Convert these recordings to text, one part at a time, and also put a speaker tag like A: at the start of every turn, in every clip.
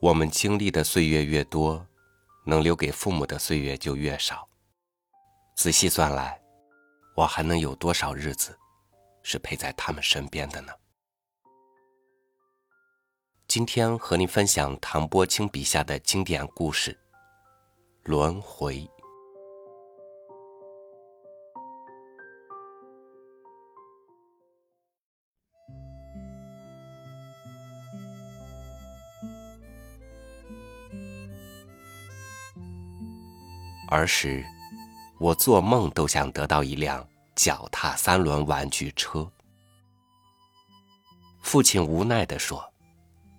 A: 我们经历的岁月越多，能留给父母的岁月就越少。仔细算来，我还能有多少日子是陪在他们身边的呢？今天和您分享唐伯清笔下的经典故事《轮回》。儿时，我做梦都想得到一辆脚踏三轮玩具车。父亲无奈地说：“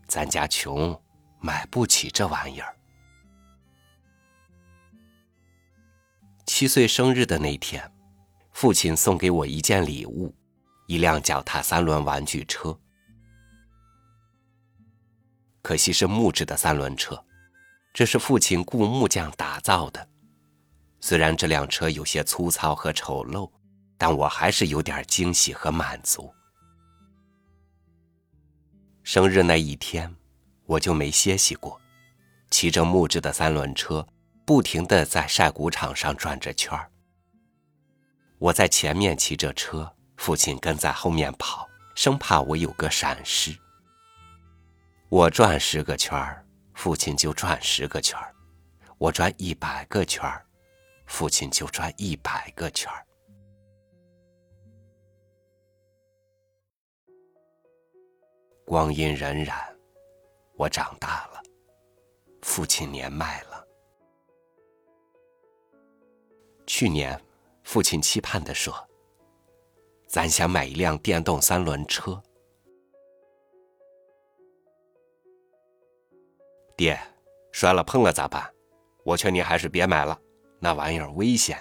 A: 咱家穷，买不起这玩意儿。”七岁生日的那天，父亲送给我一件礼物，一辆脚踏三轮玩具车。可惜是木质的三轮车，这是父亲雇木匠打造的。虽然这辆车有些粗糙和丑陋，但我还是有点惊喜和满足。生日那一天，我就没歇息过，骑着木质的三轮车，不停的在晒谷场上转着圈儿。我在前面骑着车，父亲跟在后面跑，生怕我有个闪失。我转十个圈儿，父亲就转十个圈儿；我转一百个圈儿。父亲就转一百个圈儿。光阴荏苒，我长大了，父亲年迈了。去年，父亲期盼的说：“咱想买一辆电动三轮车。”爹，摔了碰了咋办？我劝你还是别买了。那玩意儿危险。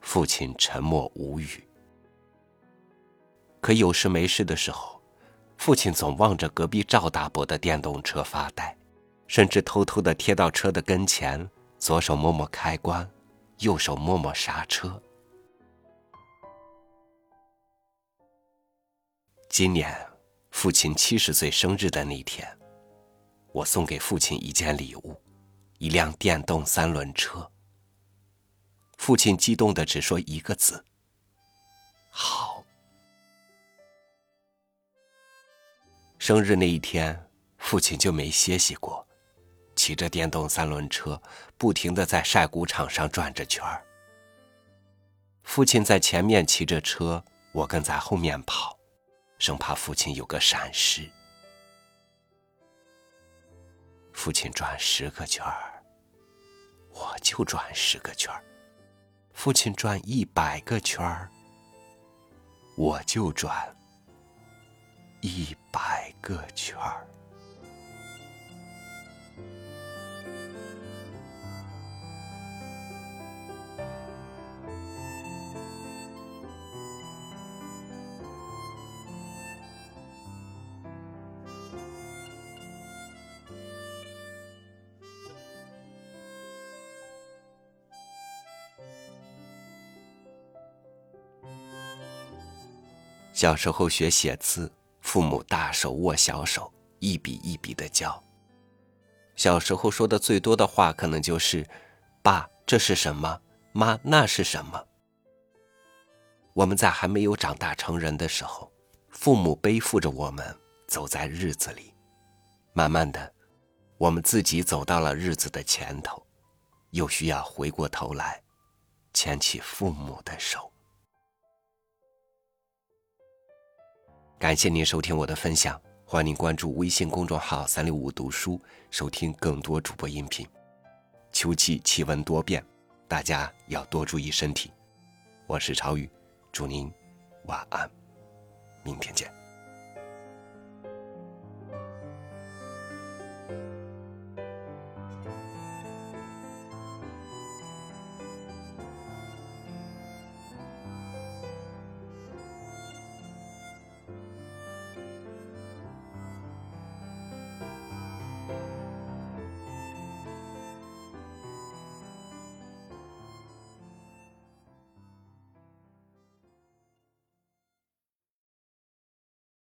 A: 父亲沉默无语。可有事没事的时候，父亲总望着隔壁赵大伯的电动车发呆，甚至偷偷的贴到车的跟前，左手摸摸开关，右手摸摸刹车。今年父亲七十岁生日的那天。我送给父亲一件礼物，一辆电动三轮车。父亲激动的只说一个字：“好。”生日那一天，父亲就没歇息过，骑着电动三轮车，不停的在晒谷场上转着圈儿。父亲在前面骑着车，我跟在后面跑，生怕父亲有个闪失。父亲转十个圈儿，我就转十个圈儿；父亲转一百个圈儿，我就转一百个圈儿。小时候学写字，父母大手握小手，一笔一笔的教。小时候说的最多的话，可能就是“爸，这是什么？妈，那是什么？”我们在还没有长大成人的时候，父母背负着我们走在日子里，慢慢的，我们自己走到了日子的前头，又需要回过头来，牵起父母的手。感谢您收听我的分享，欢迎您关注微信公众号“三六五读书”，收听更多主播音频。秋季气温多变，大家要多注意身体。我是朝宇，祝您晚安，明天见。